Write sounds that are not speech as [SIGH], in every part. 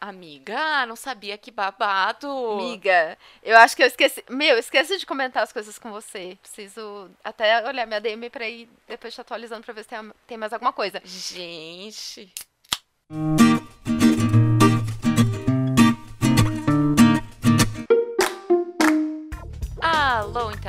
Amiga, não sabia que babado. Amiga, eu acho que eu esqueci. Meu, esqueci de comentar as coisas com você. Preciso até olhar minha DM pra ir depois te atualizando pra ver se tem, tem mais alguma coisa. Gente.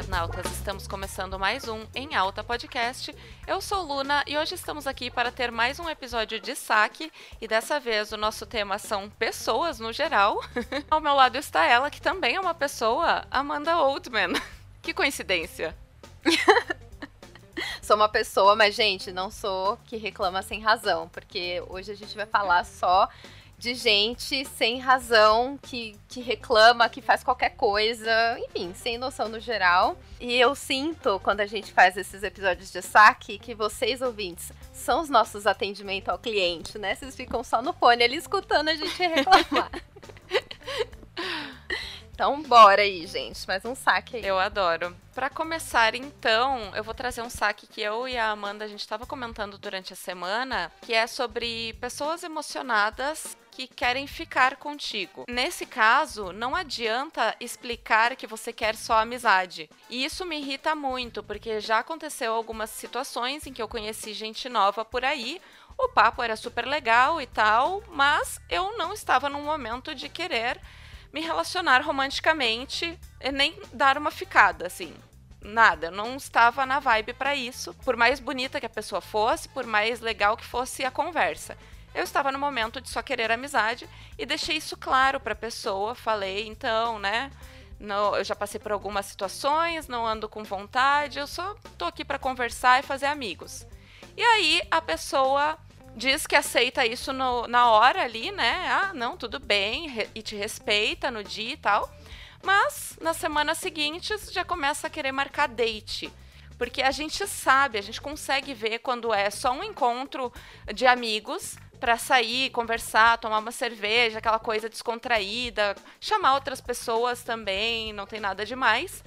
Internautas! Estamos começando mais um Em Alta Podcast. Eu sou Luna e hoje estamos aqui para ter mais um episódio de saque. E dessa vez o nosso tema são pessoas no geral. [LAUGHS] Ao meu lado está ela, que também é uma pessoa, Amanda Oldman. [LAUGHS] Que coincidência! [LAUGHS] sou uma pessoa, mas, gente, não sou que reclama sem razão, porque hoje a gente vai falar só de gente sem razão, que, que reclama, que faz qualquer coisa, enfim, sem noção no geral. E eu sinto, quando a gente faz esses episódios de saque, que vocês, ouvintes, são os nossos atendimentos ao cliente, né? Vocês ficam só no fone ali escutando a gente reclamar. [LAUGHS] Então, bora aí, gente. Mais um saque aí. Eu adoro. Para começar, então, eu vou trazer um saque que eu e a Amanda a gente estava comentando durante a semana, que é sobre pessoas emocionadas que querem ficar contigo. Nesse caso, não adianta explicar que você quer só amizade. E isso me irrita muito, porque já aconteceu algumas situações em que eu conheci gente nova por aí. O papo era super legal e tal, mas eu não estava num momento de querer me relacionar romanticamente e nem dar uma ficada, assim. Nada, eu não estava na vibe para isso. Por mais bonita que a pessoa fosse, por mais legal que fosse a conversa. Eu estava no momento de só querer amizade e deixei isso claro para a pessoa. Falei, então, né? Não, eu já passei por algumas situações, não ando com vontade, eu só tô aqui para conversar e fazer amigos. E aí a pessoa diz que aceita isso no, na hora ali, né? Ah, não, tudo bem, e te respeita no dia e tal. Mas nas semanas seguintes já começa a querer marcar date. Porque a gente sabe, a gente consegue ver quando é só um encontro de amigos para sair, conversar, tomar uma cerveja, aquela coisa descontraída, chamar outras pessoas também, não tem nada demais.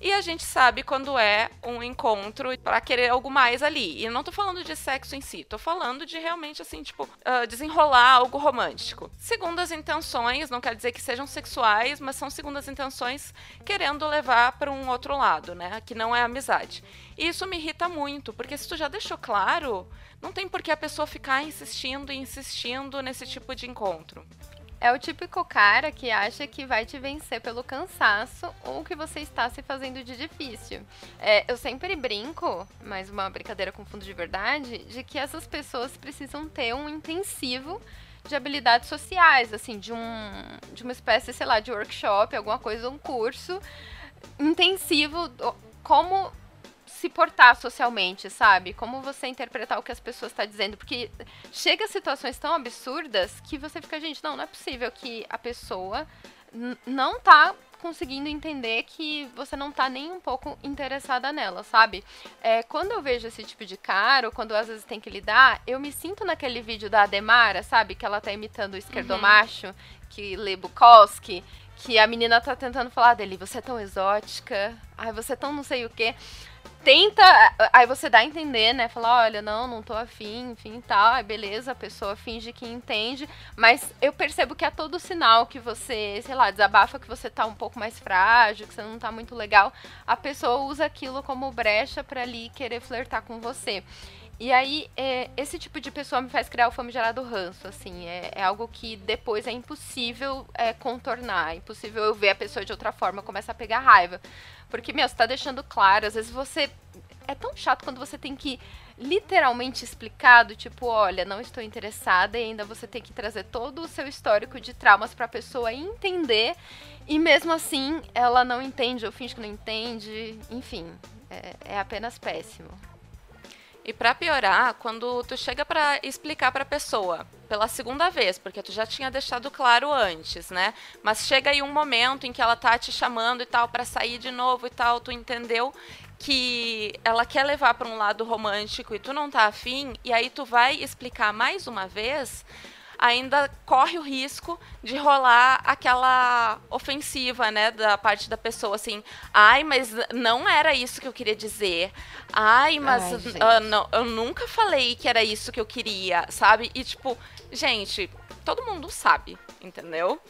E a gente sabe quando é um encontro para querer algo mais ali. E não tô falando de sexo em si, tô falando de realmente, assim, tipo, uh, desenrolar algo romântico. Segundo as intenções, não quer dizer que sejam sexuais, mas são segundo as intenções querendo levar para um outro lado, né? Que não é amizade. E isso me irrita muito, porque se tu já deixou claro, não tem por que a pessoa ficar insistindo e insistindo nesse tipo de encontro. É o típico cara que acha que vai te vencer pelo cansaço ou que você está se fazendo de difícil. É, eu sempre brinco, mais uma brincadeira com fundo de verdade, de que essas pessoas precisam ter um intensivo de habilidades sociais, assim, de um de uma espécie, sei lá, de workshop, alguma coisa, um curso intensivo como se portar socialmente, sabe? Como você interpretar o que as pessoas estão tá dizendo. Porque chega a situações tão absurdas que você fica, gente, não, não é possível que a pessoa não tá conseguindo entender que você não tá nem um pouco interessada nela, sabe? É, quando eu vejo esse tipo de cara, ou quando às vezes tem que lidar, eu me sinto naquele vídeo da Ademara, sabe? Que ela tá imitando o esquerdomacho, uhum. que lê Bukowski, que a menina tá tentando falar dele, você é tão exótica, ai, você é tão não sei o quê tenta. Aí você dá a entender, né? Fala, olha, não, não tô afim, enfim tal. Aí beleza, a pessoa finge que entende. Mas eu percebo que é todo sinal que você, sei lá, desabafa que você tá um pouco mais frágil, que você não tá muito legal. A pessoa usa aquilo como brecha para ali querer flertar com você. E aí, é, esse tipo de pessoa me faz criar o famigerado ranço, assim. É, é algo que depois é impossível é, contornar. É impossível eu ver a pessoa de outra forma, começa a pegar raiva. Porque, meu, você tá deixando claro, às vezes você. É tão chato quando você tem que literalmente explicado, tipo, olha, não estou interessada, e ainda você tem que trazer todo o seu histórico de traumas para a pessoa entender, e mesmo assim ela não entende, ou finge que não entende, enfim, é, é apenas péssimo. E para piorar, quando tu chega para explicar para a pessoa pela segunda vez, porque tu já tinha deixado claro antes, né? Mas chega aí um momento em que ela tá te chamando e tal para sair de novo e tal, tu entendeu que ela quer levar para um lado romântico e tu não tá afim, e aí tu vai explicar mais uma vez, ainda corre o risco de rolar aquela ofensiva, né, da parte da pessoa, assim, ai, mas não era isso que eu queria dizer, ai, mas ai, uh, não, eu nunca falei que era isso que eu queria, sabe? E, tipo, Gente, todo mundo sabe, entendeu?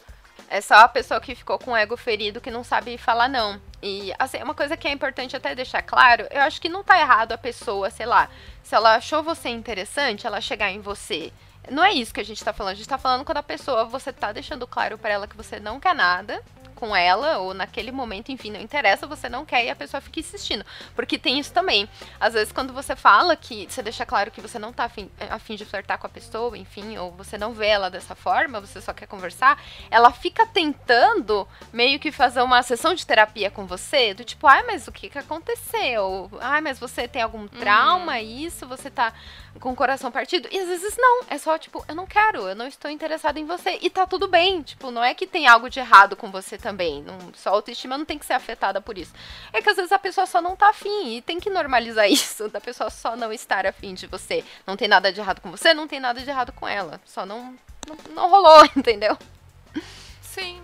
É só a pessoa que ficou com o ego ferido que não sabe falar não. E, assim, uma coisa que é importante até deixar claro, eu acho que não tá errado a pessoa, sei lá, se ela achou você interessante, ela chegar em você. Não é isso que a gente tá falando. A gente tá falando quando a pessoa, você tá deixando claro para ela que você não quer nada, com ela, ou naquele momento, enfim, não interessa, você não quer e a pessoa fica insistindo. Porque tem isso também. Às vezes, quando você fala que você deixa claro que você não tá afim, afim de flertar com a pessoa, enfim, ou você não vê ela dessa forma, você só quer conversar, ela fica tentando meio que fazer uma sessão de terapia com você, do tipo, ai, mas o que que aconteceu? Ai, mas você tem algum trauma, uhum. isso? Você tá com o coração partido? E às vezes não, é só tipo, eu não quero, eu não estou interessado em você. E tá tudo bem, tipo, não é que tem algo de errado com você também. Não, só a autoestima não tem que ser afetada por isso. É que às vezes a pessoa só não tá afim e tem que normalizar [LAUGHS] isso, da pessoa só não estar afim de você. Não tem nada de errado com você, não tem nada de errado com ela. Só não, não, não rolou, [LAUGHS] entendeu? Sim.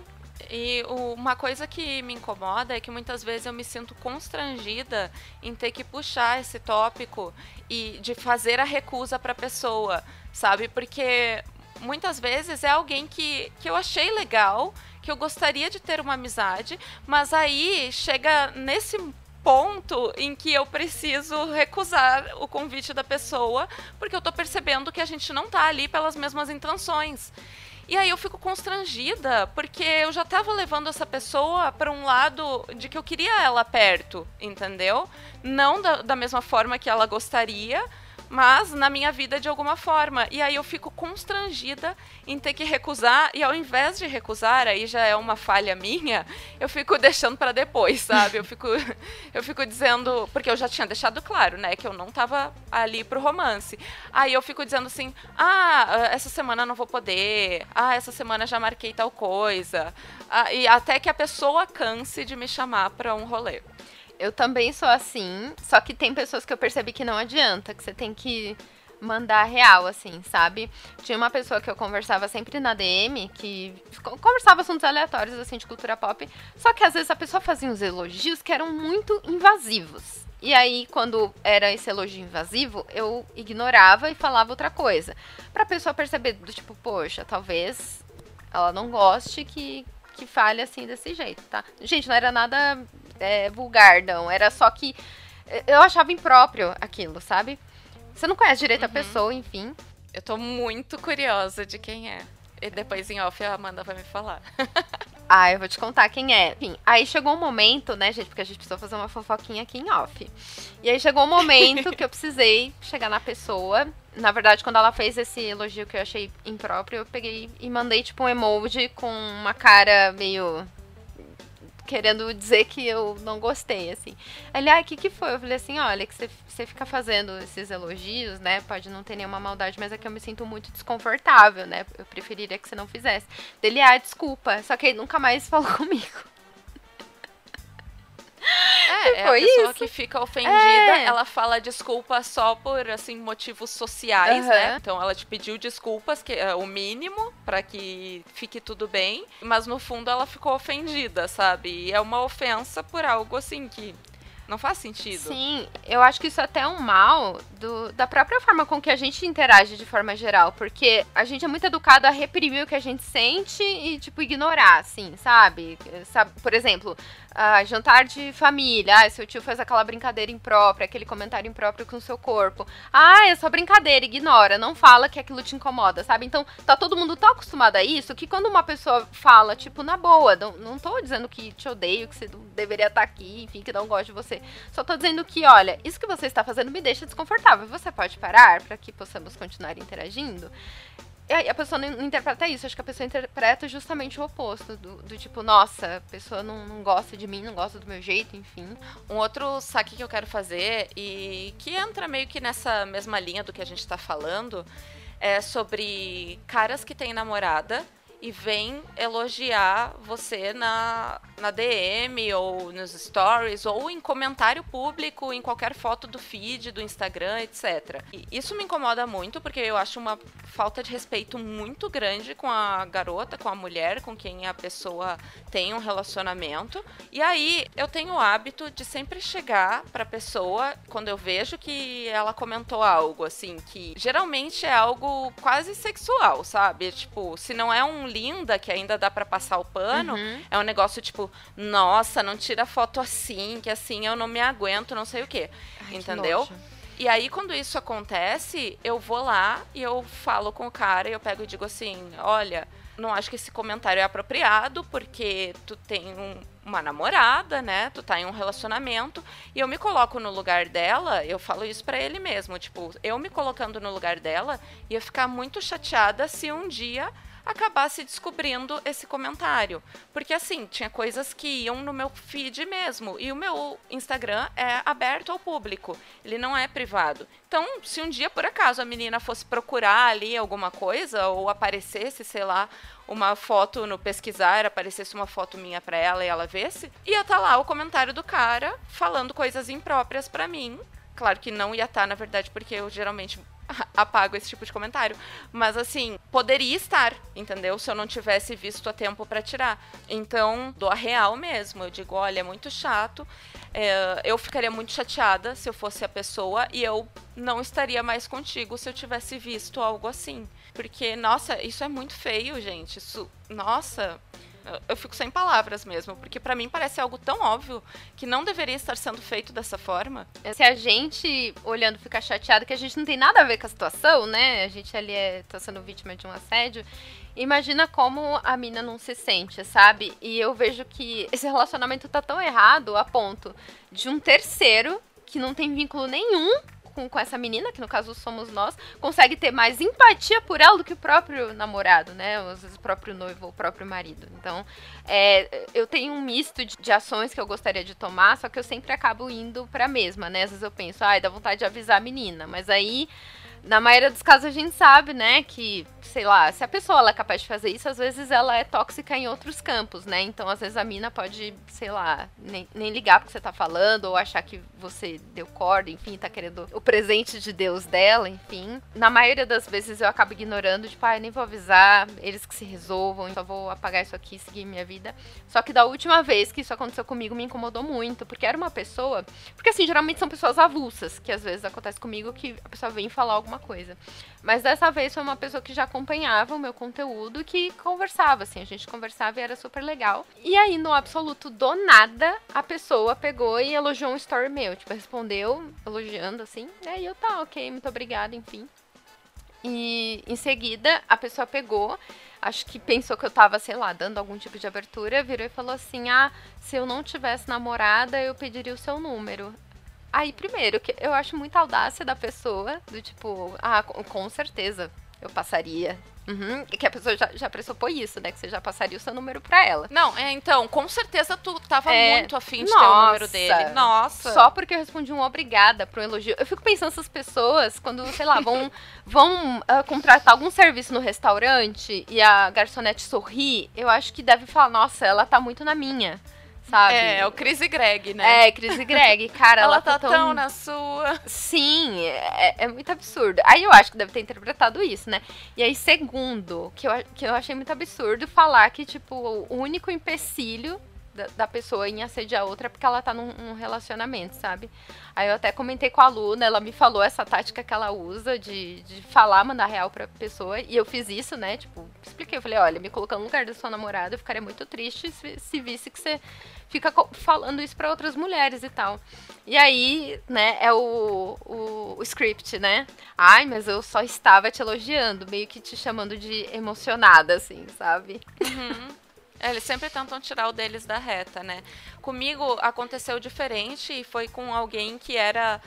E uma coisa que me incomoda é que muitas vezes eu me sinto constrangida em ter que puxar esse tópico e de fazer a recusa para a pessoa, sabe? Porque muitas vezes é alguém que, que eu achei legal, que eu gostaria de ter uma amizade, mas aí chega nesse ponto em que eu preciso recusar o convite da pessoa, porque eu tô percebendo que a gente não tá ali pelas mesmas intenções. E aí eu fico constrangida, porque eu já tava levando essa pessoa para um lado de que eu queria ela perto, entendeu? Não da, da mesma forma que ela gostaria, mas na minha vida de alguma forma. E aí eu fico constrangida em ter que recusar, e ao invés de recusar, aí já é uma falha minha, eu fico [LAUGHS] deixando para depois, sabe? Eu fico, eu fico dizendo, porque eu já tinha deixado claro, né, que eu não tava ali pro romance. Aí eu fico dizendo assim: ah, essa semana não vou poder, ah, essa semana já marquei tal coisa. Ah, e até que a pessoa canse de me chamar para um rolê. Eu também sou assim, só que tem pessoas que eu percebi que não adianta, que você tem que mandar real, assim, sabe? Tinha uma pessoa que eu conversava sempre na DM, que conversava assuntos aleatórios, assim, de cultura pop, só que às vezes a pessoa fazia uns elogios que eram muito invasivos. E aí, quando era esse elogio invasivo, eu ignorava e falava outra coisa. Pra pessoa perceber, do tipo, poxa, talvez ela não goste que, que fale assim desse jeito, tá? Gente, não era nada é, vulgar, não. Era só que eu achava impróprio aquilo, sabe? Você não conhece direito uhum. a pessoa, enfim. Eu tô muito curiosa de quem é. E depois em off a Amanda vai me falar. [LAUGHS] ah, eu vou te contar quem é. Enfim, aí chegou um momento, né, gente, porque a gente precisou fazer uma fofoquinha aqui em off. E aí chegou um momento [LAUGHS] que eu precisei chegar na pessoa. Na verdade, quando ela fez esse elogio que eu achei impróprio, eu peguei e mandei, tipo, um emoji com uma cara meio querendo dizer que eu não gostei, assim. Ele, ah, o que que foi? Eu falei assim, olha, que você fica fazendo esses elogios, né? Pode não ter nenhuma maldade, mas é que eu me sinto muito desconfortável, né? Eu preferiria que você não fizesse. Ele, ah, desculpa. Só que ele nunca mais [LAUGHS] falou comigo. É, é a pessoa isso. que fica ofendida, é. ela fala desculpa só por, assim, motivos sociais, uhum. né? Então ela te pediu desculpas, que é o mínimo, para que fique tudo bem, mas no fundo ela ficou ofendida, sabe? E é uma ofensa por algo, assim, que não faz sentido. Sim, eu acho que isso até é um mal do, da própria forma com que a gente interage de forma geral. Porque a gente é muito educado a reprimir o que a gente sente e, tipo, ignorar, assim, sabe? sabe por exemplo, ah, jantar de família, ah, seu tio faz aquela brincadeira imprópria, aquele comentário impróprio com o seu corpo. Ah, é só brincadeira, ignora, não fala que aquilo te incomoda, sabe? Então, tá todo mundo tão acostumado a isso que quando uma pessoa fala, tipo, na boa, não, não tô dizendo que te odeio, que você deveria estar tá aqui, enfim, que não gosto de você. Só tô dizendo que, olha, isso que você está fazendo me deixa desconfortável. Você pode parar para que possamos continuar interagindo? A pessoa não interpreta isso, acho que a pessoa interpreta justamente o oposto, do, do tipo, nossa, a pessoa não, não, gosta de mim, não gosta do meu jeito, enfim. Um outro saque que eu quero fazer, e que entra meio que nessa mesma linha do que a gente tá falando, é sobre caras que têm namorada e vêm elogiar você na na DM ou nos stories ou em comentário público em qualquer foto do feed, do Instagram, etc. E isso me incomoda muito porque eu acho uma falta de respeito muito grande com a garota, com a mulher, com quem a pessoa tem um relacionamento. E aí eu tenho o hábito de sempre chegar para a pessoa quando eu vejo que ela comentou algo assim que geralmente é algo quase sexual, sabe? Tipo, se não é um linda que ainda dá para passar o pano, uhum. é um negócio tipo, nossa, não tira foto assim, que assim eu não me aguento, não sei o quê. Ai, entendeu? Que e aí, quando isso acontece, eu vou lá e eu falo com o cara e eu pego e digo assim: olha, não acho que esse comentário é apropriado, porque tu tem um, uma namorada, né? Tu tá em um relacionamento. E eu me coloco no lugar dela, eu falo isso para ele mesmo. Tipo, eu me colocando no lugar dela, ia ficar muito chateada se um dia acabasse descobrindo esse comentário. Porque assim, tinha coisas que iam no meu feed mesmo. E o meu Instagram é aberto ao público, ele não é privado. Então, se um dia por acaso a menina fosse procurar ali alguma coisa, ou aparecesse, sei lá, uma foto no pesquisar, aparecesse uma foto minha para ela e ela vesse, ia estar tá lá o comentário do cara falando coisas impróprias para mim. Claro que não ia estar, tá, na verdade, porque eu geralmente [LAUGHS] apago esse tipo de comentário. Mas assim, poderia estar, entendeu? Se eu não tivesse visto a tempo para tirar. Então, dou a real mesmo. Eu digo, olha, é muito chato. É, eu ficaria muito chateada se eu fosse a pessoa e eu não estaria mais contigo se eu tivesse visto algo assim. Porque, nossa, isso é muito feio, gente. Isso, nossa, eu fico sem palavras mesmo, porque para mim parece algo tão óbvio que não deveria estar sendo feito dessa forma. Se a gente, olhando, fica chateado que a gente não tem nada a ver com a situação, né? A gente ali é, tá sendo vítima de um assédio. Imagina como a mina não se sente, sabe? E eu vejo que esse relacionamento tá tão errado a ponto de um terceiro que não tem vínculo nenhum com, com essa menina, que no caso somos nós, consegue ter mais empatia por ela do que o próprio namorado, né? Às vezes o próprio noivo ou o próprio marido. Então, é, eu tenho um misto de, de, ações que eu gostaria de tomar, só que eu sempre acabo indo pra mesma, né? Às vezes eu penso, ai, dá vontade de avisar a menina, mas aí na maioria dos casos a gente sabe, né, que, sei lá, se a pessoa ela é capaz de fazer isso, às vezes ela é tóxica em outros campos, né? Então, às vezes a mina pode, sei lá, nem, nem ligar porque você tá falando, ou achar que você deu corda, enfim, tá querendo o presente de Deus dela, enfim. Na maioria das vezes eu acabo ignorando, tipo, ah, nem vou avisar, eles que se resolvam, só vou apagar isso aqui e seguir minha vida. Só que da última vez que isso aconteceu comigo me incomodou muito, porque era uma pessoa. Porque assim, geralmente são pessoas avulsas, que às vezes acontece comigo que a pessoa vem falar alguma coisa. Mas dessa vez foi uma pessoa que já acompanhava o meu conteúdo que conversava, assim, a gente conversava e era super legal. E aí, no absoluto do nada, a pessoa pegou e elogiou um story meu, tipo, respondeu elogiando, assim, e aí eu, tá, ok, muito obrigada, enfim. E em seguida, a pessoa pegou, acho que pensou que eu tava, sei lá, dando algum tipo de abertura, virou e falou assim: Ah, se eu não tivesse namorada, eu pediria o seu número. Aí, primeiro, que eu acho muita audácia da pessoa, do tipo, ah, com certeza eu passaria. Uhum, que a pessoa já, já pressupõe isso, né? Que você já passaria o seu número pra ela. Não, é, então, com certeza tu tava é, muito afim de nossa, ter o número dele. Nossa. Só porque eu respondi um obrigada pro elogio. Eu fico pensando essas pessoas, quando, sei lá, vão, [LAUGHS] vão uh, contratar algum serviço no restaurante e a garçonete sorri, eu acho que deve falar, nossa, ela tá muito na minha sabe? É, é o Chris e Greg, né? É, Chris e Greg. Cara, [LAUGHS] ela, ela tá, tá tão... tão... na sua. Sim, é, é, muito absurdo. Aí eu acho que deve ter interpretado isso, né? E aí, segundo, que eu, que eu achei muito absurdo falar que, tipo, o único empecilho da, pessoa em assediar outra porque ela tá num, num, relacionamento, sabe? Aí eu até comentei com a aluna, ela me falou essa tática que ela usa de, de falar, mandar real pra pessoa, e eu fiz isso, né? Tipo, expliquei, eu falei, olha, me colocando no lugar da sua namorada, eu ficaria muito triste se, se visse que você fica falando isso para outras mulheres e tal. E aí, né, é o, o, o, script, né? Ai, mas eu só estava te elogiando, meio que te chamando de emocionada, assim, sabe? Uhum. É, eles sempre tentam tirar o deles da reta, né? Comigo aconteceu diferente e foi com alguém que era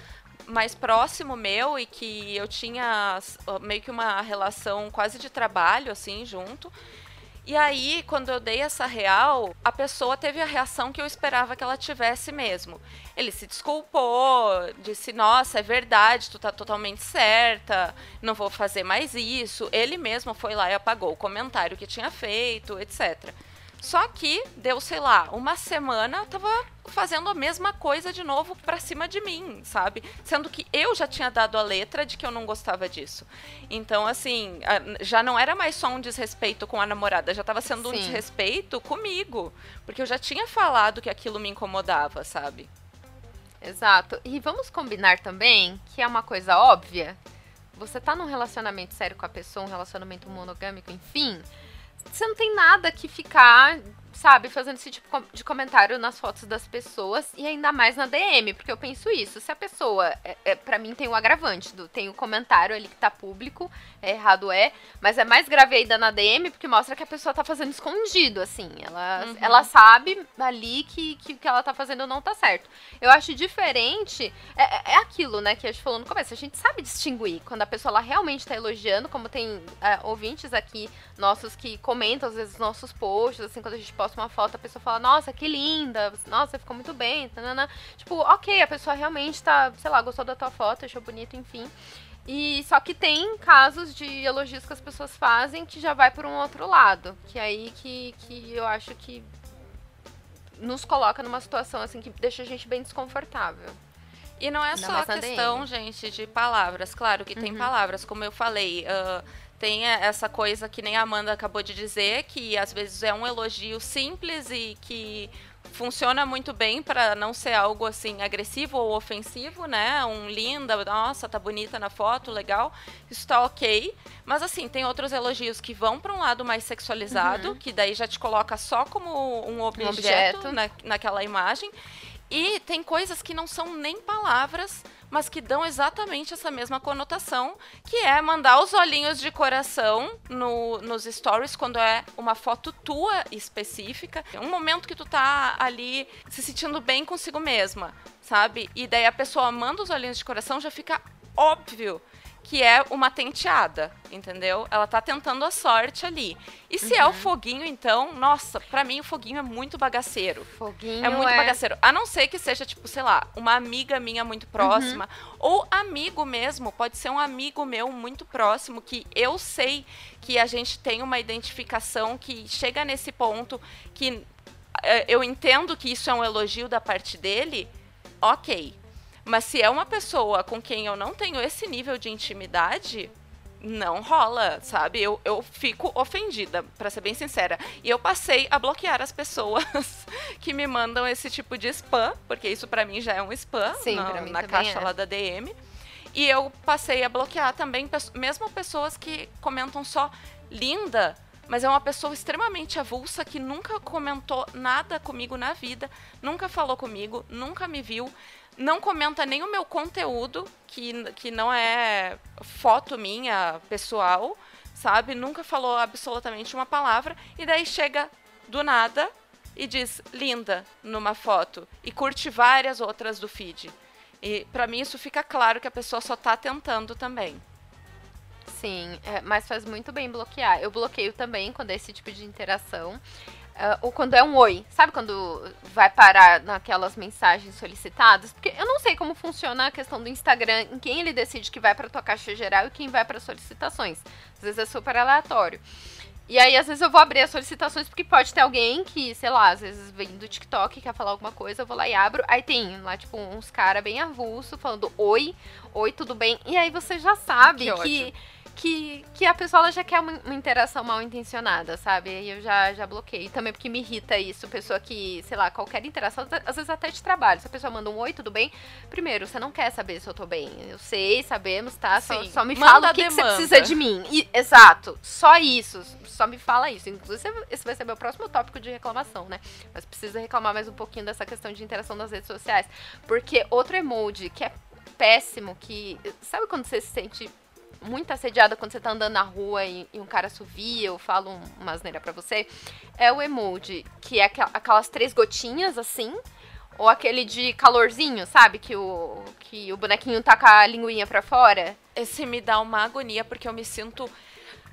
mais próximo meu e que eu tinha meio que uma relação quase de trabalho, assim, junto. E aí, quando eu dei essa real, a pessoa teve a reação que eu esperava que ela tivesse mesmo. Ele se desculpou, disse: Nossa, é verdade, tu tá totalmente certa, não vou fazer mais isso. Ele mesmo foi lá e apagou o comentário que tinha feito, etc. Só que deu, sei lá, uma semana, tava fazendo a mesma coisa de novo pra cima de mim, sabe? Sendo que eu já tinha dado a letra de que eu não gostava disso. Então, assim, já não era mais só um desrespeito com a namorada, já tava sendo Sim. um desrespeito comigo. Porque eu já tinha falado que aquilo me incomodava, sabe? Exato. E vamos combinar também que é uma coisa óbvia. Você tá num relacionamento sério com a pessoa, um relacionamento monogâmico, enfim você não tem nada que ficar sabe, fazendo esse tipo de comentário nas fotos das pessoas e ainda mais na DM, porque eu penso isso, se a pessoa, é, é para mim tem o agravante, do, tem o comentário ali que tá público, errado é, mas é mais grave ainda na DM porque mostra que a pessoa tá fazendo escondido, assim, ela, uhum. ela sabe ali que, que o que ela tá fazendo não tá certo. Eu acho diferente, é, é, é aquilo, né, que a gente falou no começo, a gente sabe distinguir quando a pessoa ela realmente tá elogiando, como tem é, ouvintes aqui nossos que comentam às vezes nossos posts, assim, quando a gente posta posta uma foto, a pessoa fala, nossa, que linda, nossa, ficou muito bem, tanana. Tipo, ok, a pessoa realmente tá, sei lá, gostou da tua foto, achou bonito, enfim. E só que tem casos de elogios que as pessoas fazem que já vai por um outro lado. Que é aí que, que eu acho que nos coloca numa situação assim que deixa a gente bem desconfortável. E não é só a questão, gente, de palavras. Claro que uhum. tem palavras, como eu falei. Uh, tem essa coisa que nem a Amanda acabou de dizer, que às vezes é um elogio simples e que funciona muito bem para não ser algo assim agressivo ou ofensivo, né? Um linda, nossa, tá bonita na foto, legal. Isso tá ok. Mas assim, tem outros elogios que vão para um lado mais sexualizado, uhum. que daí já te coloca só como um objeto, um objeto. Na, naquela imagem. E tem coisas que não são nem palavras, mas que dão exatamente essa mesma conotação, que é mandar os olhinhos de coração no, nos stories quando é uma foto tua específica. Um momento que tu tá ali se sentindo bem consigo mesma, sabe? E daí a pessoa manda os olhinhos de coração, já fica óbvio que é uma tenteada, entendeu? Ela tá tentando a sorte ali. E se uhum. é o uhum. foguinho, então, nossa, para mim o foguinho é muito bagaceiro. Foguinho é muito é... bagaceiro. A não ser que seja, tipo, sei lá, uma amiga minha muito próxima. Uhum. Ou amigo mesmo. Pode ser um amigo meu muito próximo que eu sei que a gente tem uma identificação que chega nesse ponto que eh, eu entendo que isso é um elogio da parte dele. Ok, mas se é uma pessoa com quem eu não tenho esse nível de intimidade, não rola, sabe? Eu, eu fico ofendida, para ser bem sincera. E eu passei a bloquear as pessoas [LAUGHS] que me mandam esse tipo de spam, porque isso para mim já é um spam Sim, na, na caixa é. lá da DM. E eu passei a bloquear também, mesmo pessoas que comentam só linda, mas é uma pessoa extremamente avulsa que nunca comentou nada comigo na vida, nunca falou comigo, nunca me viu não comenta nem o meu conteúdo, que, que não é foto minha, pessoal, sabe? Nunca falou absolutamente uma palavra. E daí chega do nada e diz linda numa foto. E curte várias outras do feed. E para mim isso fica claro que a pessoa só tá tentando também. Sim, é, mas faz muito bem bloquear. Eu bloqueio também quando é esse tipo de interação. Uh, ou quando é um oi. Sabe quando vai parar naquelas mensagens solicitadas? Porque eu não sei como funciona a questão do Instagram, em quem ele decide que vai para tua caixa geral e quem vai para solicitações. Às vezes é super aleatório. E aí, às vezes, eu vou abrir as solicitações, porque pode ter alguém que, sei lá, às vezes vem do TikTok quer falar alguma coisa, eu vou lá e abro. Aí tem lá, tipo, uns caras bem avulso falando oi, oi, tudo bem. E aí você já sabe que, que que, que a pessoa já quer uma, uma, interação mal intencionada, sabe? E eu já, já bloqueei. Também porque me irrita isso, pessoa que, sei lá, qualquer interação, às vezes até de trabalho. Se a pessoa manda um oi, tudo bem? Primeiro, você não quer saber se eu tô bem. Eu sei, sabemos, tá? Só, só, me fala o que, que, você precisa de mim. E, exato, só isso. Só me fala isso. Inclusive, esse vai ser meu próximo tópico de reclamação, né? Mas precisa reclamar mais um pouquinho dessa questão de interação nas redes sociais. Porque outro emoji que é péssimo, que. Sabe quando você se sente muito assediada quando você tá andando na rua e, e um cara assovia ou fala um, uma asneira pra você, é o emoji, que é aquelas três gotinhas assim, ou aquele de calorzinho, sabe? Que o, que o bonequinho tá com a linguinha pra fora. Esse me dá uma agonia porque eu me sinto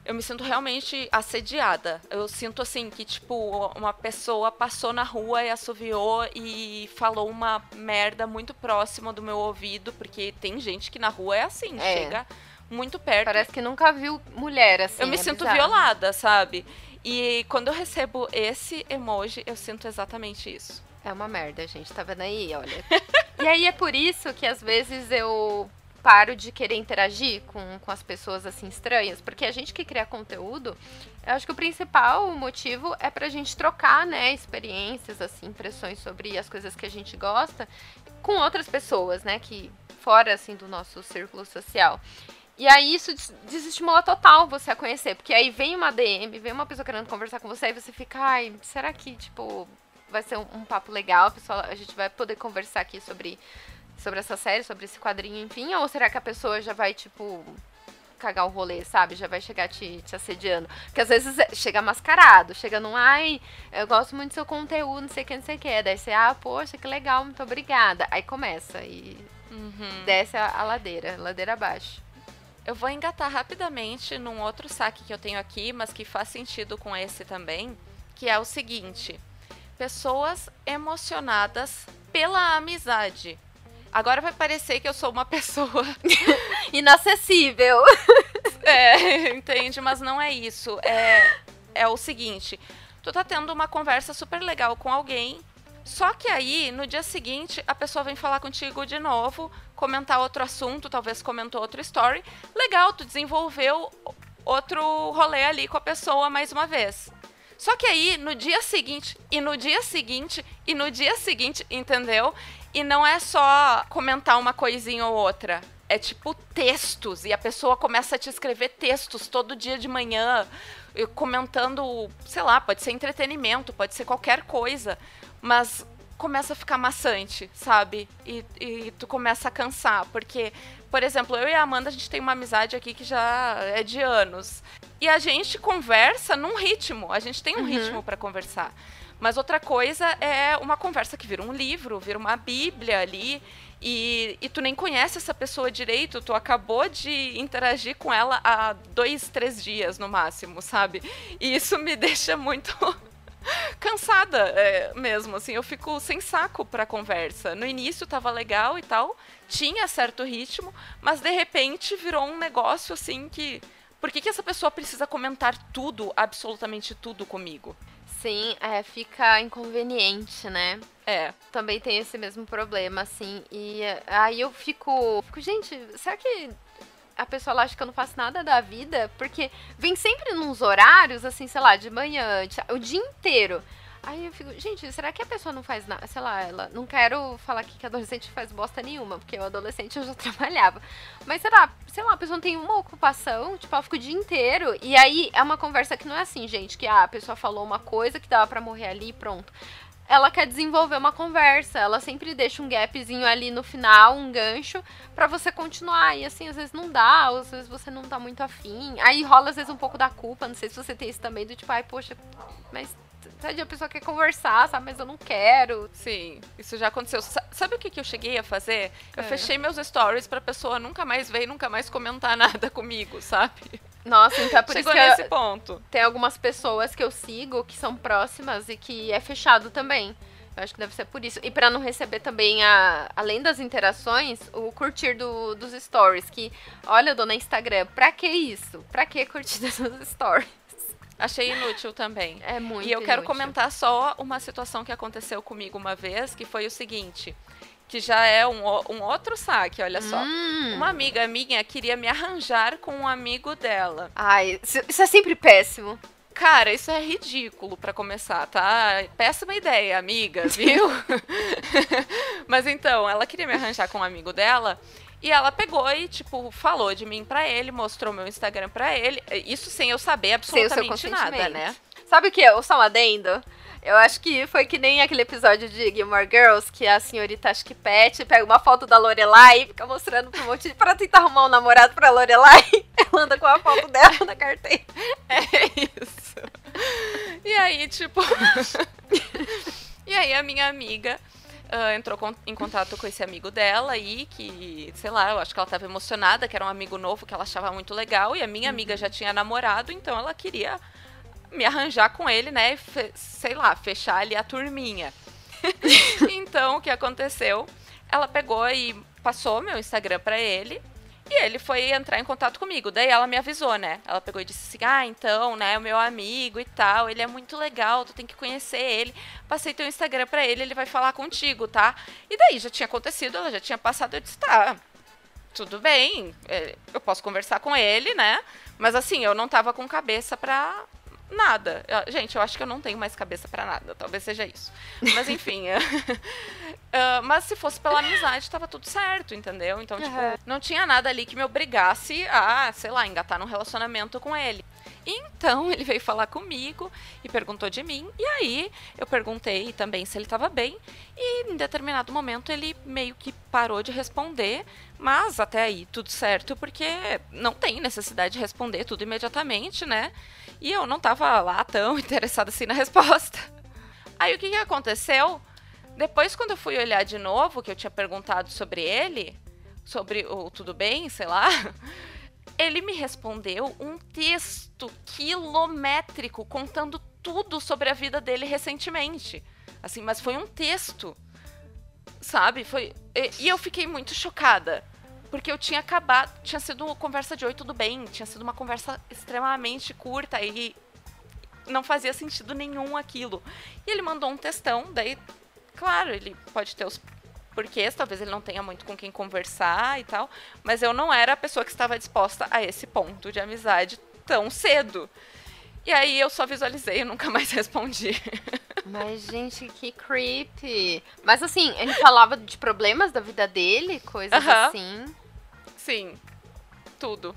eu me sinto realmente assediada. Eu sinto assim que, tipo, uma pessoa passou na rua e assoviou e falou uma merda muito próxima do meu ouvido, porque tem gente que na rua é assim, é. chega muito perto. Parece que nunca viu mulher assim. Eu me é sinto bizarro. violada, sabe? E quando eu recebo esse emoji, eu sinto exatamente isso. É uma merda, gente. Tá vendo aí? Olha. [LAUGHS] e aí é por isso que às vezes eu paro de querer interagir com, com as pessoas assim estranhas, porque a gente que cria conteúdo, eu acho que o principal motivo é pra gente trocar, né, experiências, assim, impressões sobre as coisas que a gente gosta com outras pessoas, né, que fora assim do nosso círculo social. E aí isso desestimula total você a conhecer, porque aí vem uma DM, vem uma pessoa querendo conversar com você e você fica, ai, será que tipo vai ser um, um papo legal, pessoal, a gente vai poder conversar aqui sobre sobre essa série, sobre esse quadrinho, enfim? Ou será que a pessoa já vai, tipo, cagar o rolê, sabe? Já vai chegar te, te assediando. Porque às vezes é, chega mascarado, chega num, ai, eu gosto muito do seu conteúdo, não sei o que, não sei o que. Daí você, ah, poxa, que legal, muito obrigada. Aí começa e uhum. desce a, a ladeira, ladeira abaixo. Eu vou engatar rapidamente num outro saque que eu tenho aqui, mas que faz sentido com esse também, que é o seguinte: pessoas emocionadas pela amizade. Agora vai parecer que eu sou uma [LAUGHS] pessoa [LAUGHS] inacessível. [LAUGHS] é, entende? Mas não é isso. É, é o seguinte: tu tá tendo uma conversa super legal com alguém. Só que aí, no dia seguinte, a pessoa vem falar contigo de novo, comentar outro assunto, talvez comentou outro story. Legal, tu desenvolveu outro rolê ali com a pessoa mais uma vez. Só que aí, no dia seguinte, e no dia seguinte, e no dia seguinte, entendeu? E não é só comentar uma coisinha ou outra. É tipo textos. E a pessoa começa a te escrever textos todo dia de manhã, comentando, sei lá, pode ser entretenimento, pode ser qualquer coisa. Mas começa a ficar maçante, sabe? E, e tu começa a cansar. Porque, por exemplo, eu e a Amanda, a gente tem uma amizade aqui que já é de anos. E a gente conversa num ritmo. A gente tem um uhum. ritmo para conversar. Mas outra coisa é uma conversa que vira um livro, vira uma bíblia ali. E, e tu nem conhece essa pessoa direito, tu acabou de interagir com ela há dois, três dias no máximo, sabe? E isso me [LAUGHS] deixa muito [LAUGHS] cansada é, mesmo, assim, eu fico sem saco pra conversa. No início tava legal e tal, tinha certo ritmo, mas de repente virou um negócio assim que. Por que, que essa pessoa precisa comentar tudo, absolutamente tudo comigo? Sim, é, fica inconveniente, né? É. Também tem esse mesmo problema, assim. E aí eu fico. Fico, gente, será que a pessoa acha que eu não faço nada da vida? Porque vem sempre nos horários, assim, sei lá, de manhã, o dia inteiro. Aí eu fico, gente, será que a pessoa não faz nada? Sei lá, ela. Não quero falar aqui que adolescente faz bosta nenhuma, porque eu adolescente eu já [LAUGHS] trabalhava. Mas será, sei lá, a pessoa não tem uma ocupação, tipo, ela fica o dia inteiro. E aí é uma conversa que não é assim, gente, que ah, a pessoa falou uma coisa que dava para morrer ali pronto. Ela quer desenvolver uma conversa, ela sempre deixa um gapzinho ali no final, um gancho, para você continuar. E assim, às vezes não dá, às vezes você não tá muito afim. Aí rola às vezes um pouco da culpa, não sei se você tem isso também, do tipo, ai, poxa, mas Sabe, a pessoa quer conversar, sabe? Mas eu não quero. Sim, isso já aconteceu. Sabe o que, que eu cheguei a fazer? Eu é. fechei meus stories pra pessoa nunca mais ver e nunca mais comentar [LAUGHS] nada comigo, sabe? Nossa, então é por Chegou isso que nesse eu, ponto. Tem algumas pessoas que eu sigo que são próximas e que é fechado também. Eu acho que deve ser por isso. E para não receber também, a, além das interações, o curtir do, dos stories. Que, olha, dona Instagram, pra que isso? Pra que curtir [LAUGHS] dos stories? Achei inútil também. É muito E eu inútil. quero comentar só uma situação que aconteceu comigo uma vez, que foi o seguinte. Que já é um, um outro saque, olha só. Hum. Uma amiga minha queria me arranjar com um amigo dela. Ai, isso é sempre péssimo. Cara, isso é ridículo para começar, tá? Péssima ideia, amiga, viu? [LAUGHS] [LAUGHS] Mas então, ela queria me arranjar com um amigo dela e ela pegou e, tipo, falou de mim pra ele, mostrou meu Instagram pra ele. Isso sem eu saber absolutamente nada, né? Sabe o que? O só um adendo? Eu acho que foi que nem aquele episódio de Gilmore Girls, que a senhorita acho que Pet pega uma foto da Lorelai e fica mostrando pra um monte de... pra tentar arrumar um namorado pra Lorelai. [LAUGHS] Ela anda com a foto dela na carteira. É isso. E aí, tipo. [LAUGHS] e aí a minha amiga uh, entrou com, em contato com esse amigo dela aí, que, sei lá, eu acho que ela estava emocionada, que era um amigo novo que ela achava muito legal, e a minha amiga uhum. já tinha namorado, então ela queria me arranjar com ele, né? E sei lá, fechar ali a turminha. [LAUGHS] então, o que aconteceu? Ela pegou e passou meu Instagram para ele. E ele foi entrar em contato comigo. Daí ela me avisou, né? Ela pegou e disse assim: Ah, então, né, o meu amigo e tal, ele é muito legal, tu tem que conhecer ele. Passei teu Instagram pra ele, ele vai falar contigo, tá? E daí já tinha acontecido, ela já tinha passado, eu disse: Tá, tudo bem, é, eu posso conversar com ele, né? Mas assim, eu não tava com cabeça pra nada. Gente, eu acho que eu não tenho mais cabeça para nada, talvez seja isso. Mas enfim. uh, [LAUGHS] mas se fosse pela amizade, tava tudo certo, entendeu? Então, tipo, uhum. não tinha nada ali que me obrigasse a, sei lá, engatar num relacionamento com ele. Então ele veio falar comigo e perguntou de mim. E aí eu perguntei também se ele estava bem. E em determinado momento ele meio que parou de responder. Mas até aí tudo certo, porque não tem necessidade de responder tudo imediatamente, né? E eu não estava lá tão [LAUGHS] interessada assim na resposta. Aí o que, que aconteceu? Depois, quando eu fui olhar de novo, que eu tinha perguntado sobre ele, sobre o tudo bem, sei lá [LAUGHS] ele me respondeu um texto quilométrico contando tudo sobre a vida dele recentemente. Assim, mas foi um texto. Sabe? Foi e, eu fiquei muito chocada, porque eu tinha acabado, tinha sido uma conversa de oi, tudo bem, tinha sido uma conversa extremamente curta e não fazia sentido nenhum aquilo. E ele mandou um textão, daí claro, ele pode ter os porquês, talvez ele não tenha muito com quem conversar e tal, mas eu não era a pessoa que estava disposta a esse ponto de amizade tão cedo. E aí eu só visualizei e nunca mais [LAUGHS] respondi. Mas, gente, que creepy. Mas assim, ele falava de problemas da vida dele, coisas uh -huh. assim. Sim, tudo.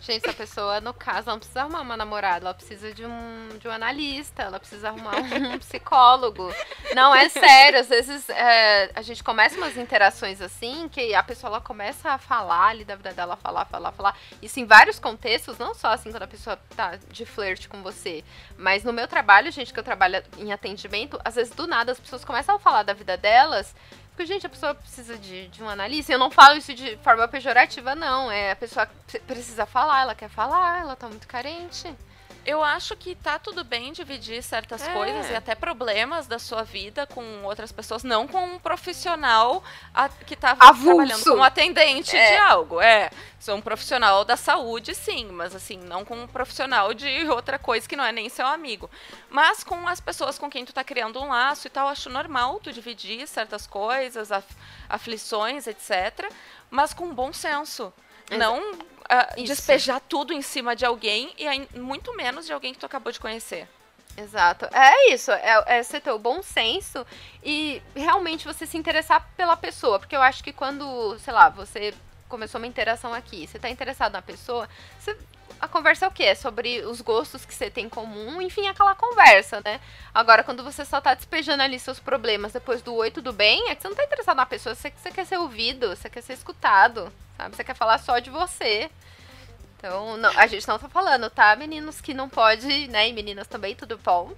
Gente, essa pessoa, no caso, não precisa arrumar uma namorada, ela precisa de um, de um analista, ela precisa arrumar um [LAUGHS] psicólogo. Não, é sério, às vezes é, a gente começa umas interações assim, que a pessoa ela começa a falar ali da vida dela, falar, falar, falar. Isso em vários contextos, não só assim quando a pessoa tá de flerte com você. Mas no meu trabalho, gente, que eu trabalho em atendimento, às vezes do nada as pessoas começam a falar da vida delas gente, a pessoa precisa de, de um analista. Eu não falo isso de forma pejorativa, não. É a pessoa precisa falar, ela quer falar, ela tá muito carente. Eu acho que tá tudo bem dividir certas é. coisas e até problemas da sua vida com outras pessoas, não com um profissional a, que tá Avulso. trabalhando com um atendente é. de algo. É, sou um profissional da saúde, sim, mas assim, não com um profissional de outra coisa que não é nem seu amigo. Mas com as pessoas com quem tu tá criando um laço e tal, acho normal tu dividir certas coisas, af aflições, etc. Mas com bom senso. Não uh, despejar tudo em cima de alguém e muito menos de alguém que tu acabou de conhecer. Exato. É isso, é, é você ter o bom senso e realmente você se interessar pela pessoa. Porque eu acho que quando, sei lá, você começou uma interação aqui, você tá interessado na pessoa, você a conversa é o quê? É sobre os gostos que você tem em comum, enfim, aquela conversa, né? Agora, quando você só tá despejando ali seus problemas depois do oi, tudo bem, é que você não tá interessado na pessoa, você, você quer ser ouvido, você quer ser escutado, sabe? Você quer falar só de você. Então, não, a gente não tá falando, tá, meninos, que não pode, né, e meninas também, tudo bom,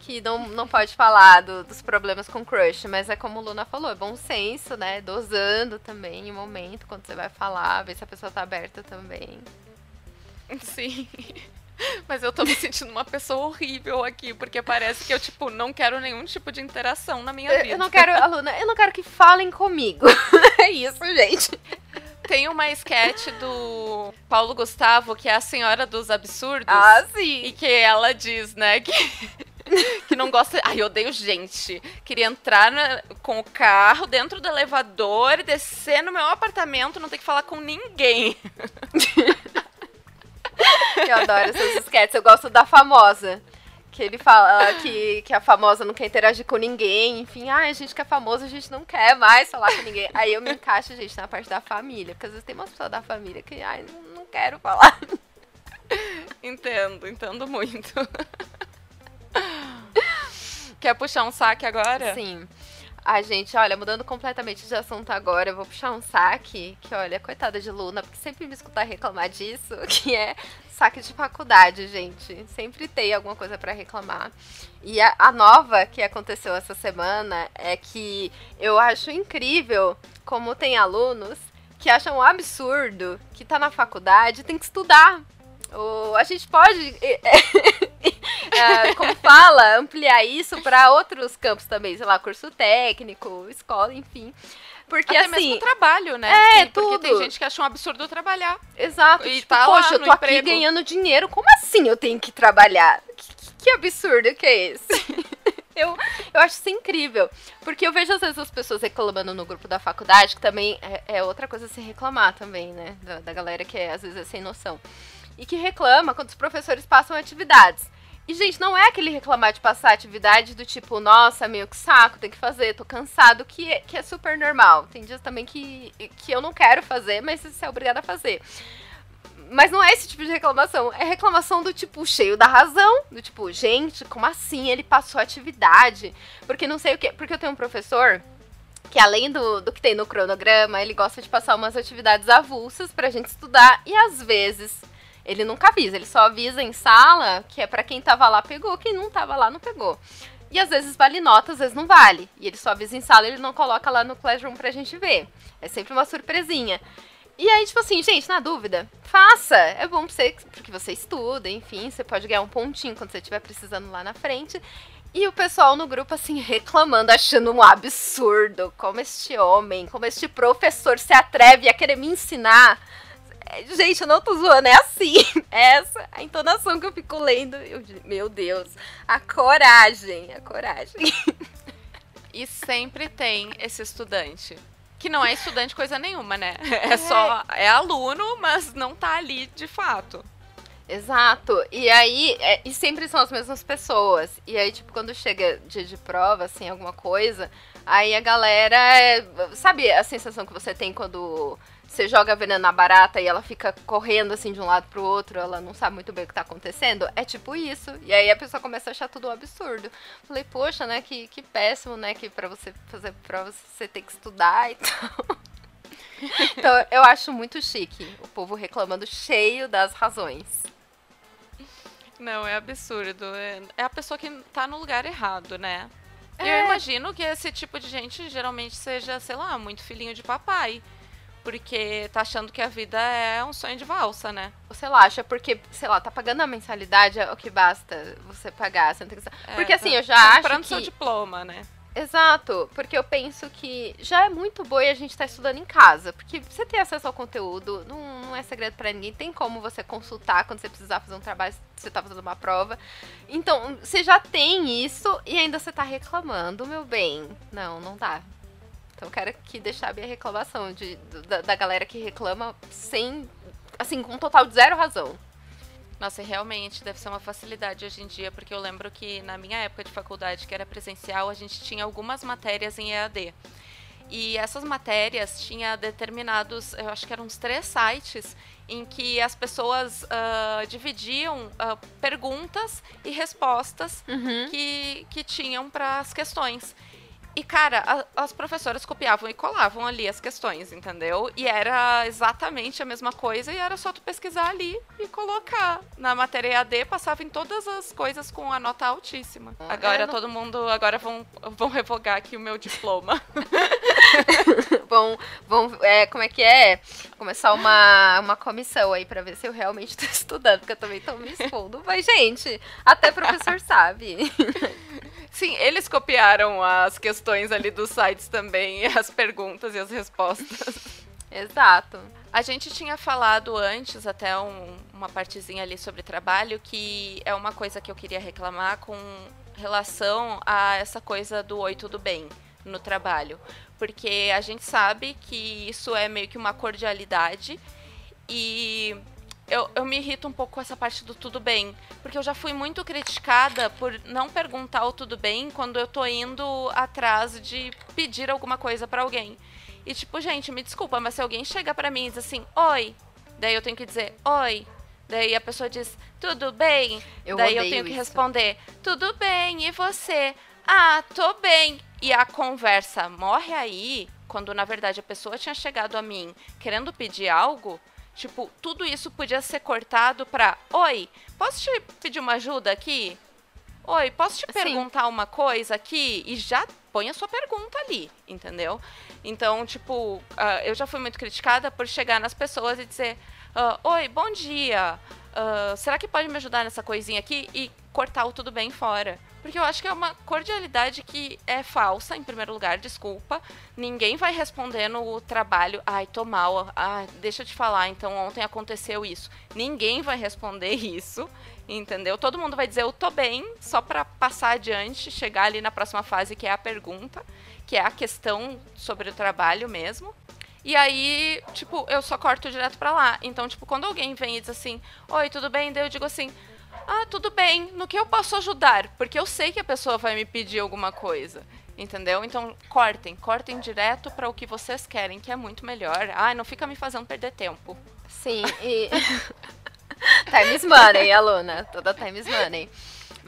que não, não pode falar do, dos problemas com crush, mas é como Luna falou, é bom senso, né, dosando também o momento, quando você vai falar, ver se a pessoa tá aberta também. [LAUGHS] Sim. Mas eu tô me sentindo uma pessoa horrível aqui, porque parece que eu, tipo, não quero nenhum tipo de interação na minha vida. Eu não quero, aluna, eu não quero que falem comigo. [LAUGHS] é isso, gente. Tem uma sketch do Paulo Gustavo, que é a Senhora dos Absurdos. Ah, sim. E que ela diz, né, que, que não gosta. Ai, eu odeio gente. Queria entrar na, com o carro dentro do elevador e descer no meu apartamento, não ter que falar com ninguém. [LAUGHS] Eu adoro essas sketches. Eu gosto da famosa. Que ele fala que, que a famosa não quer interagir com ninguém. Enfim, ai, a gente que é famosa, a gente não quer mais falar com ninguém. Aí eu me encaixo, gente, na parte da família. Porque às vezes tem umas pessoas da família que, ai, não, não quero falar. Entendo, entendo muito. [LAUGHS] Quer puxar um saque agora? Sim. A gente, olha, mudando completamente de assunto agora, eu vou puxar um saque, que olha, coitada de Luna, porque sempre me escutar reclamar disso, [LAUGHS] que é saque de faculdade, gente. Sempre tem alguma coisa para reclamar. E a, a nova que aconteceu essa semana é que eu acho incrível como tem alunos que acham um absurdo que tá na faculdade tem que estudar. Ou a gente pode [LAUGHS] é, como fala, ampliar isso para outros campos também, sei lá, curso técnico, escola, enfim. Porque Até assim. mesmo trabalho, né? É, Sim, Porque tem tudo. gente que acha um absurdo trabalhar. Exato. E tipo, tá poxa, eu tô aqui emprego. ganhando dinheiro. Como assim eu tenho que trabalhar? Que, que- que absurdo que é esse? [LAUGHS] eu, eu acho isso incrível. Porque eu vejo às vezes as pessoas reclamando no grupo da faculdade, que também é, é outra coisa se reclamar também, né? Da, da galera que é, às vezes é sem noção. E que reclama quando os professores passam atividades. E, gente, não é aquele reclamar de passar atividade do tipo, nossa, meio que saco, tem que fazer, tô cansado, que é, que é super normal. Tem dias também que, que eu não quero fazer, mas você é obrigada a fazer. Mas não é esse tipo de reclamação. É reclamação do tipo cheio da razão. Do tipo, gente, como assim ele passou atividade? Porque não sei o quê. Porque eu tenho um professor que além do, do que tem no cronograma, ele gosta de passar umas atividades avulsas pra gente estudar. E às vezes ele nunca avisa, ele só avisa em sala que é pra quem tava lá pegou, quem não tava lá não pegou. E às vezes vale nota, às vezes não vale. E ele só avisa em sala, ele não coloca lá no Classroom pra gente ver. É sempre uma surpresinha. E aí, tipo assim, gente, na dúvida, faça. É bom pra você, porque você estuda, enfim, você pode ganhar um pontinho quando você estiver precisando lá na frente. E o pessoal no grupo, assim, reclamando, achando um absurdo. Como este homem, como este professor se atreve a querer me ensinar. É, Gente, eu não tô zoando, é assim. [LAUGHS] É essa a entonação que eu fico lendo. Eu, meu Deus, a coragem, a coragem. E sempre tem esse estudante. Que não é estudante coisa nenhuma, né? [LAUGHS] É só. É aluno, mas não tá ali de fato. Exato. E aí, é, e sempre são as mesmas pessoas. E aí, tipo, quando chega dia de prova, assim, alguma coisa, aí a galera. é- sabe a sensação que você tem quando você joga veneno na barata e ela fica correndo assim de um lado pro outro, ela não sabe muito bem o que tá acontecendo? É tipo isso. E aí a pessoa começa a achar tudo um absurdo. Falei, poxa, né, que, que péssimo, né, que pra você fazer prova você tem que estudar e [LAUGHS] tal. Então, eu acho muito chique o povo reclamando cheio das razões. Não, é absurdo. É, é a pessoa que tá no lugar errado, né? É. Eu imagino que esse tipo de gente geralmente seja, sei lá, muito filhinho de papai. Porque tá achando que a vida é um sonho de valsa, né? Sei lá, acha porque, sei lá, tá pagando a mensalidade, é o que basta você pagar. Você que... É, Porque assim, tá eu já acho comprando que... seu diploma, né? Exato, porque eu penso que já é muito boa e a gente tá estudando em casa. Porque você tem acesso ao conteúdo, não, não é segredo pra ninguém, tem como você consultar quando você precisar fazer um trabalho, se você tá fazendo uma prova. Então, você já tem isso e ainda você tá reclamando, meu bem. Não, não dá. Então, quero aqui deixar a minha reclamação de, da, da galera que reclama sem, assim, com um total de zero razão. Nossa, realmente deve ser uma facilidade hoje em dia, porque eu lembro que na minha época de faculdade, que era presencial, a gente tinha algumas matérias em EAD. E essas matérias tinha determinados, eu acho que eram uns três sites em que as pessoas ah, dividiam ah, perguntas e respostas Uhum. que, que tinham para as questões. E, cara, a- as professoras copiavam e colavam ali as questões, entendeu? E era exatamente a mesma coisa e era só tu pesquisar ali e colocar. Na matéria EAD passava em todas as coisas com a nota altíssima. Ah, Agora é, não- todo mundo, agora vão, vão revogar aqui o meu diploma. [LAUGHS] vão, vão é, como é que é? Começar uma, uma comissão aí pra ver se eu realmente tô [LAUGHS] estudando, porque eu também tô me expondo. Mas, gente, até professor sabe. [LAUGHS] Sim, eles copiaram as questões ali dos sites também, [LAUGHS] as perguntas e as respostas. Exato. A gente tinha falado antes, até um- uma partezinha ali sobre trabalho, que é uma coisa que eu queria reclamar com relação a essa coisa do oi, tudo bem no trabalho. Porque a gente sabe que isso é meio que uma cordialidade e eu, eu me irrito um pouco com essa parte do tudo bem. Porque eu já fui muito criticada por não perguntar o tudo bem quando eu tô indo atrás de pedir alguma coisa pra alguém. E tipo, gente, me desculpa, mas se alguém chega pra mim e diz assim, oi, daí eu tenho que dizer, oi. Daí a pessoa diz, tudo bem? Eu daí eu tenho que isso. responder, tudo bem, e você? Ah, tô bem. E a conversa morre aí, quando na verdade a pessoa tinha chegado a mim querendo pedir algo. Tipo, tudo isso podia ser cortado pra, oi, posso te pedir uma ajuda aqui? Oi, posso te Sim. perguntar uma coisa aqui? E já põe a sua pergunta ali, entendeu? Então, tipo, ah, eu já fui muito criticada por chegar nas pessoas e dizer: ah, Oi, bom dia. Ah, será que pode me ajudar nessa coisinha aqui? E cortar o tudo bem fora. Porque eu acho que é uma cordialidade que é falsa, em primeiro lugar, desculpa. Ninguém vai responder no trabalho, ai, tô mal, ah, deixa eu te falar, então ontem aconteceu isso. Ninguém vai responder [LAUGHS] isso, entendeu? Todo mundo vai dizer eu tô bem, só para passar adiante, chegar ali na próxima fase, que é a pergunta, que é a questão sobre o trabalho mesmo. E aí, tipo, eu só corto direto pra lá. Então, tipo, quando alguém vem e diz assim, oi, tudo bem? Daí eu digo assim, ah, tudo bem, no que eu posso ajudar? Porque eu sei que a pessoa vai me pedir alguma coisa. Entendeu? Então, cortem, cortem direto para o que vocês querem, que é muito melhor. Ah, não fica me fazendo perder tempo. Sim, e. [LAUGHS] time is money, aluna. Toda time is money.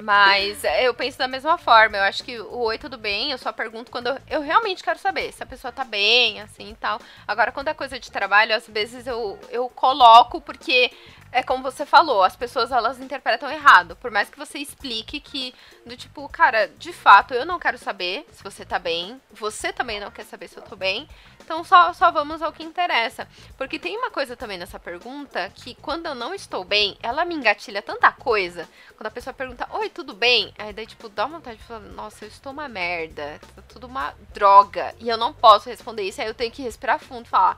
Mas eu penso da mesma forma. Eu acho que o oi, tudo bem, eu só pergunto quando eu, eu, realmente quero saber se a pessoa tá bem, assim e tal. Agora, quando é coisa de trabalho, às vezes eu, eu coloco porque é como você falou, as pessoas elas interpretam errado. Por mais que você explique que, do tipo, cara, de fato, eu não quero saber se você tá bem, você também não quer saber se eu tô bem, então só, só vamos ao que interessa. Porque tem uma coisa também nessa pergunta que quando eu não estou bem, ela me engatilha tanta coisa. Quando a pessoa pergunta, oi, tudo bem? Aí daí, tipo, dá vontade de falar, nossa, eu estou uma merda, tá tudo uma droga. E eu não posso responder isso, aí eu tenho que respirar fundo e falar,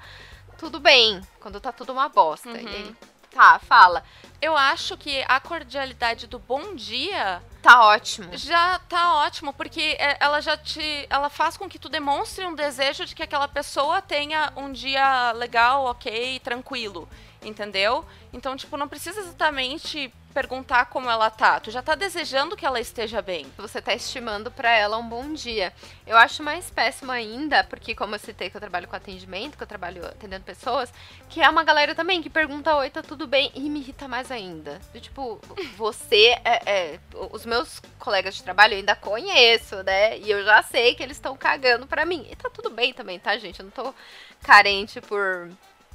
tudo bem, quando tá tudo uma bosta. Uhum. E ele, tá, fala. Eu acho que a cordialidade do bom dia Tá ótimo. Já tá ótimo, porque é, ela já te. Ela faz com que tu demonstre um desejo de que aquela pessoa tenha um dia legal, ok, tranquilo. Entendeu? Então, tipo, não precisa exatamente perguntar como ela tá. Tu já tá desejando que ela esteja bem. Você tá estimando para ela um bom dia. Eu acho mais péssimo ainda, porque como eu citei que eu trabalho com atendimento, que eu trabalho atendendo pessoas, que é uma galera também que pergunta oi, tá tudo bem? E me irrita mais ainda. tipo, você é, é, Os meus colegas de trabalho eu ainda conheço, né? E eu já sei que eles estão cagando para mim. E tá tudo bem também, tá, gente? Eu não tô carente por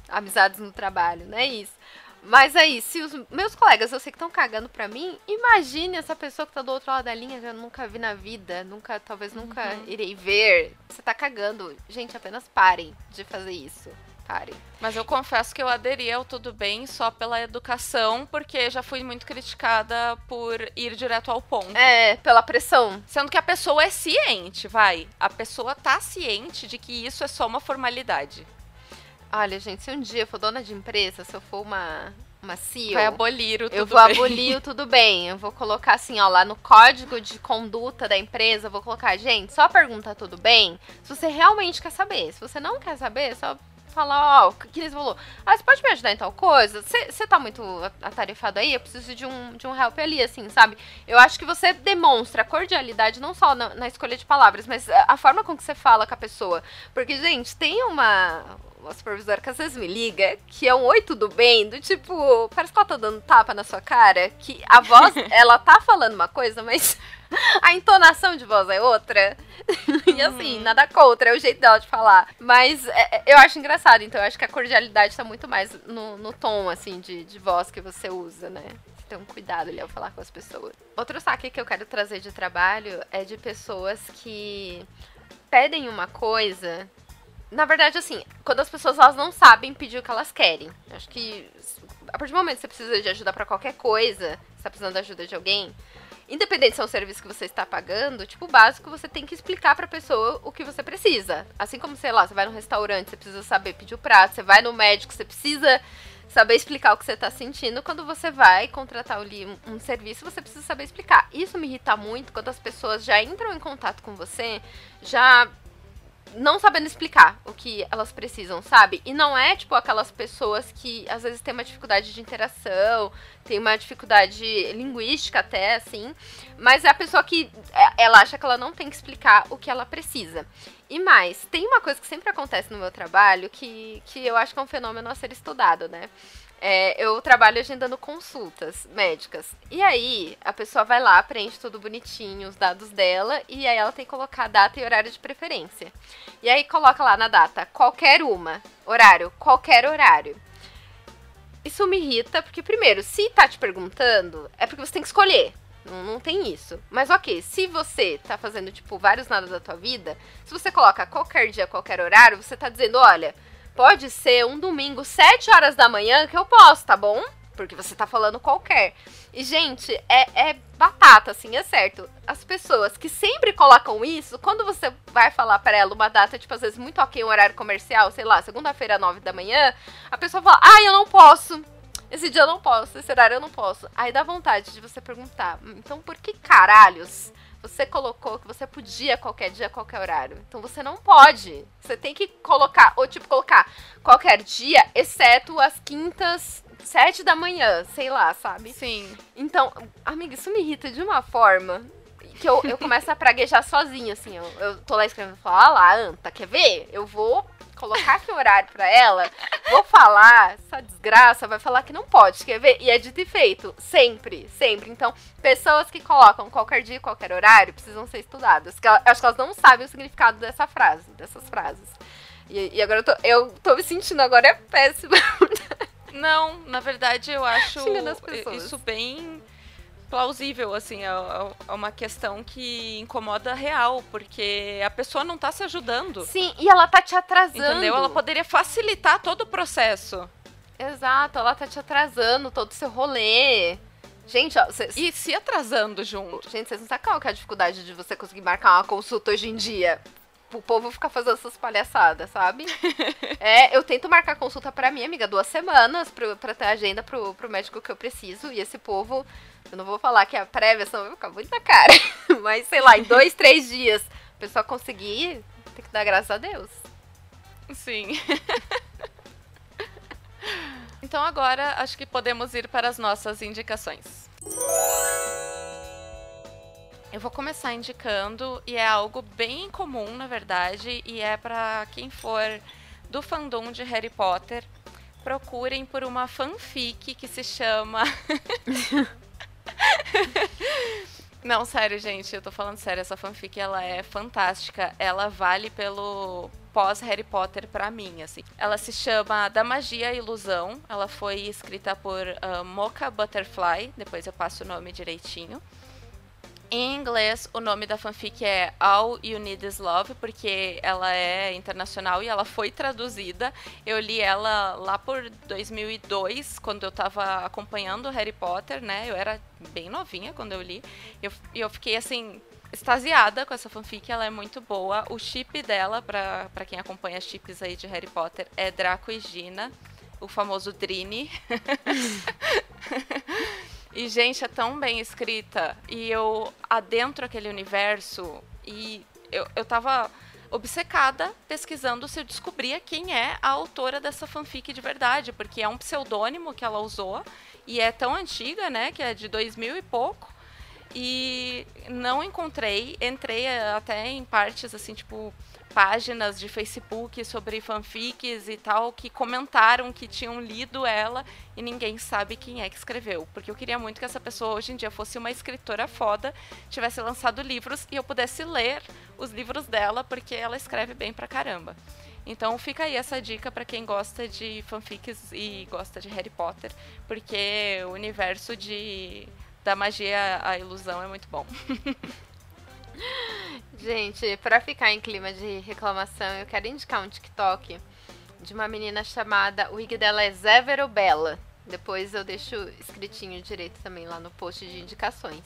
amizades no trabalho, não é isso. Mas aí, se os meus colegas eu sei que estão cagando pra mim, imagine essa pessoa que tá do outro lado da linha que eu nunca vi na vida, nunca, talvez nunca uhum. irei ver. Você tá cagando. Gente, apenas parem de fazer isso. Parem. Mas eu confesso que eu aderi ao Tudo Bem só pela educação, porque já fui muito criticada por ir direto ao ponto. É, pela pressão. Sendo que a pessoa é ciente, vai. A pessoa tá ciente de que isso é só uma formalidade. Olha, gente, se um dia eu for dona de empresa, se eu for uma, uma CEO. Vai abolir o tudo Eu vou bem. abolir o tudo bem. Eu vou colocar assim, ó, lá no código de conduta da empresa, eu vou colocar, gente, só pergunta tudo bem se você realmente quer saber. Se você não quer saber, só falar, ó, o que eles falou. Ah, você pode me ajudar em tal coisa? Você tá muito atarefado aí? Eu preciso de um, de um help ali, assim, sabe? Eu acho que você demonstra cordialidade não só na, na escolha de palavras, mas a, a forma com que você fala com a pessoa. Porque, gente, tem uma, uma supervisora que às vezes me liga, que é um oi, tudo bem? Do tipo, parece que ela tá dando tapa na sua cara, que a voz, [LAUGHS] ela tá falando uma coisa, mas [LAUGHS] a entonação de voz é outra. [LAUGHS] e assim, uhum. nada contra, é o jeito dela de falar. Mas é, é, eu acho engraçado, então eu acho que a cordialidade tá muito mais no, no tom, assim, de, de voz que você usa, né? um cuidado ali ao falar com as pessoas. Outro saque que eu quero trazer de trabalho é de pessoas que pedem uma coisa na verdade, assim, quando as pessoas elas não sabem pedir o que elas querem. Acho que a partir do momento que você precisa de ajuda para qualquer coisa, você tá precisando de ajuda de alguém, independente se é um serviço que você está pagando, tipo, básico você tem que explicar pra pessoa o que você precisa. Assim como, sei lá, você vai no restaurante, você precisa saber pedir o prato, você vai no médico, você precisa saber explicar o que você está sentindo. Quando você vai contratar um, serviço, você precisa saber explicar. Isso me irrita muito quando as pessoas já entram em contato com você, já não sabendo explicar o que elas precisam, sabe? E não é, tipo, aquelas pessoas que às vezes têm uma dificuldade de interação, tem uma dificuldade linguística até, assim, mas é a pessoa que é, ela acha que ela não tem que explicar o que ela precisa. E mais, tem uma coisa que sempre acontece no meu trabalho que, que eu acho que é um fenômeno a ser estudado, né? É, eu trabalho agendando consultas médicas. E aí, a pessoa vai lá, preenche tudo bonitinho, os dados dela, e aí ela tem que colocar data e horário de preferência. E aí coloca lá na data, qualquer uma. Horário, qualquer horário. Isso me irrita, porque primeiro, se tá te perguntando, é porque você tem que escolher. Não, não tem isso. Mas ok, se você tá fazendo, tipo, vários nada da tua vida, se você coloca qualquer dia, qualquer horário, você tá dizendo, olha, Pode ser um domingo, 7 horas da manhã, que eu posso, tá bom? Porque você tá falando qualquer. E, gente, é, é batata, assim, é certo. As pessoas que sempre colocam isso, quando você vai falar para ela uma data, tipo, às vezes muito ok, um horário comercial, sei lá, segunda-feira, nove da manhã, a pessoa fala, ah, eu não posso. Esse dia eu não posso, esse horário eu não posso. Aí dá vontade de você perguntar, então por que caralhos você colocou que você podia qualquer dia, qualquer horário? Então você não pode. Você tem que colocar, ou tipo, colocar qualquer dia, exceto as quintas, sete da manhã, sei lá, sabe? Sim. Então, amiga, isso me irrita de uma forma que eu, eu começo a praguejar sozinha, assim. Eu, eu tô lá escrevendo e falo, ah lá, Anta, quer ver? Eu vou colocar aqui o horário pra ela, vou falar, essa desgraça vai falar que não pode, quer ver? E é dito e feito, sempre, sempre. Então, pessoas que colocam qualquer dia, qualquer horário, precisam ser estudadas. Que acho que elas não sabem o significado dessa frase, dessas frases. E, e agora eu tô, eu tô me sentindo agora é péssima. Não, na verdade eu [LAUGHS] acho isso bem plausível, assim, é, é, uma questão que incomoda real, porque a pessoa não tá se ajudando. Sim, e ela tá te atrasando. Entendeu? Ela poderia facilitar todo o processo. Exato, ela tá te atrasando todo o seu rolê. Gente, ó, cês... E se atrasando junto. Gente, vocês não sabem qual é a dificuldade de você conseguir marcar uma consulta hoje em dia? O povo ficar fazendo essas palhaçadas, sabe? [LAUGHS] é, eu tento marcar consulta pra minha amiga duas semanas pra, pra ter agenda pro, pro médico que eu preciso. E esse povo, eu não vou falar que é a prévia, senão vai ficar muito na cara. [LAUGHS] Mas, sei lá, em dois, [LAUGHS] três dias, a pessoa conseguir, tem que dar graças a Deus. Sim. então agora acho que podemos ir para as nossas indicações. Eu vou começar indicando, e é algo bem comum, na verdade, e é para quem for do fandom de Harry Potter, procurem por uma fanfic que se chama. [LAUGHS] Não, sério, gente, eu tô falando sério, essa fanfic ela é fantástica. Ela vale pelo pós Harry Potter para mim, assim. Ela se chama Da Magia e Ilusão. Ela foi escrita por uh, Mocha Butterfly, depois eu passo o nome direitinho. Em inglês, o nome da fanfic é All You Need Is Love, porque ela é internacional e ela foi traduzida. Eu li ela lá por 2002, quando eu estava acompanhando Harry Potter, né? Eu era bem novinha quando eu li. E eu, eu fiquei, assim, extasiada com essa fanfic, ela é muito boa. O chip dela, para quem acompanha chips aí de Harry Potter, é Draco e Gina, o famoso Drini. [LAUGHS] E, gente, é tão bem escrita. E eu adentro aquele universo e eu, eu tava obcecada pesquisando se eu descobria quem é a autora dessa fanfic de verdade, porque é um pseudônimo que ela usou e é tão antiga, né, que é de 2000 e pouco. E não encontrei, entrei até em partes assim, tipo, páginas de Facebook sobre fanfics e tal que comentaram que tinham lido ela e ninguém sabe quem é que escreveu. Porque eu queria muito que essa pessoa hoje em dia fosse uma escritora foda, tivesse lançado livros e eu pudesse ler os livros dela, porque ela escreve bem pra caramba. Então fica aí essa dica para quem gosta de fanfics e gosta de Harry Potter, porque o universo de da magia a ilusão é muito bom. [LAUGHS] Gente, para ficar em clima de reclamação, eu quero indicar um TikTok de uma menina chamada. O wig dela é Zévero Bella. Depois eu deixo escritinho direito também lá no post de indicações.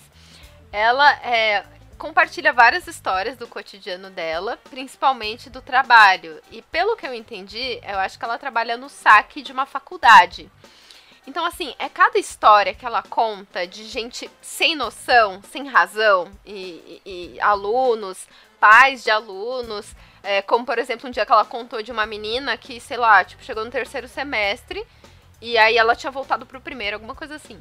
Ela é, compartilha várias histórias do cotidiano dela, principalmente do trabalho. E pelo que eu entendi, eu acho que ela trabalha no saque de uma faculdade. Então, assim, é cada história que ela conta de gente sem noção, sem razão, e, e, e alunos, pais de alunos. É, como, por exemplo, um dia que ela contou de uma menina que, sei lá, tipo, chegou no terceiro semestre e aí ela tinha voltado pro primeiro, alguma coisa assim.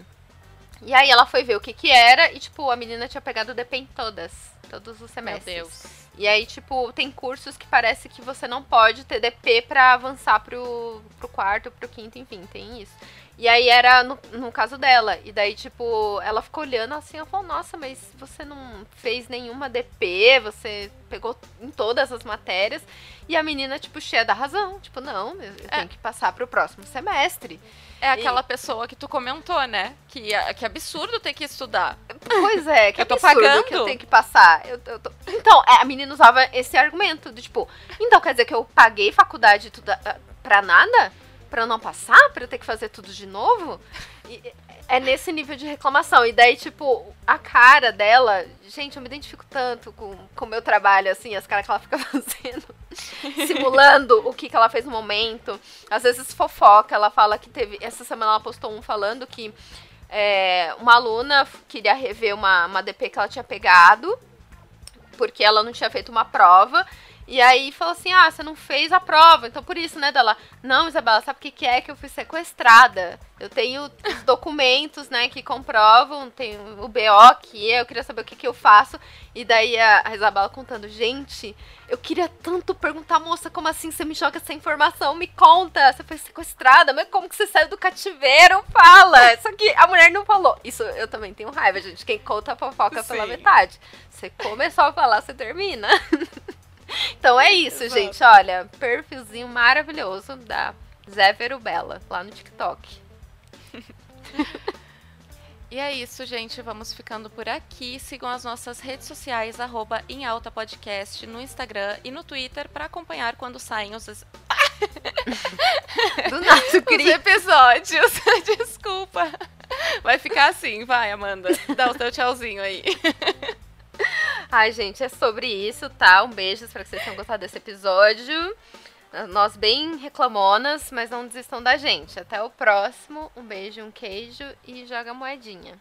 E aí ela foi ver o que que era e, tipo, a menina tinha pegado DP em todas, todos os semestres. Meu Deus. E aí, tipo, tem cursos que parece que você não pode ter DP pra avançar pro, pro quarto, pro quinto, enfim, tem isso. E aí era no, no caso dela. E daí, tipo, ela ficou olhando assim, ela falou, nossa, mas você não fez nenhuma DP, você pegou em todas as matérias. E a menina, tipo, cheia da razão. Tipo, não, eu, é. tenho que passar pro próximo semestre. É aquela e... pessoa que tu comentou, né? Que, que absurdo ter que estudar. Pois é, [LAUGHS] que eu tô pagando. que eu tenho que passar. Eu, eu tô... Então, é, a menina usava esse argumento do tipo, então quer dizer que eu paguei faculdade tudo, pra nada? Pra não passar? Pra eu ter que fazer tudo de novo? E, é nesse nível de reclamação. E daí, tipo, a cara dela. Gente, eu me identifico tanto com o meu trabalho, assim, as caras que ela fica [LAUGHS] fazendo. simulando o que, que ela fez no momento. Às vezes fofoca. Ela fala que teve. Essa semana ela postou um falando que é, uma aluna queria rever uma, uma DP que ela tinha pegado. Porque ela não tinha feito uma prova. E aí falou assim: ah, você não fez a prova, então por isso, né, dela. Não, Isabela, sabe o que, que é que eu fui sequestrada? Eu tenho os documentos, né, que comprovam, tem o BO aqui, eu queria saber o que, que eu faço. E daí a, a Isabela contando, gente, eu queria tanto perguntar, moça, como assim você me joga essa informação? Me conta, você foi sequestrada, mas como que você saiu do cativeiro? Fala! Só que a mulher não falou. Isso eu também tenho raiva, gente. Quem conta a fofoca Sim. pela metade. Você começou a falar, você termina. [LAUGHS] Então é isso, Exato. gente. Olha, perfilzinho maravilhoso da Zé Verubella lá no TikTok. [LAUGHS] E é isso, gente. Vamos ficando por aqui. Sigam as nossas redes sociais, arroba em alta podcast, no Instagram e no Twitter para acompanhar quando saem os. [LAUGHS] Do nosso os episódios. [LAUGHS] Desculpa. Vai ficar assim, vai, Amanda. Dá o seu tchauzinho aí. [LAUGHS] Ai, gente, é sobre isso, tá? Um beijo, espero que vocês tenham gostado desse episódio. Nós bem reclamonas, mas não desistam da gente. Até o próximo. Um beijo, um queijo e joga moedinha.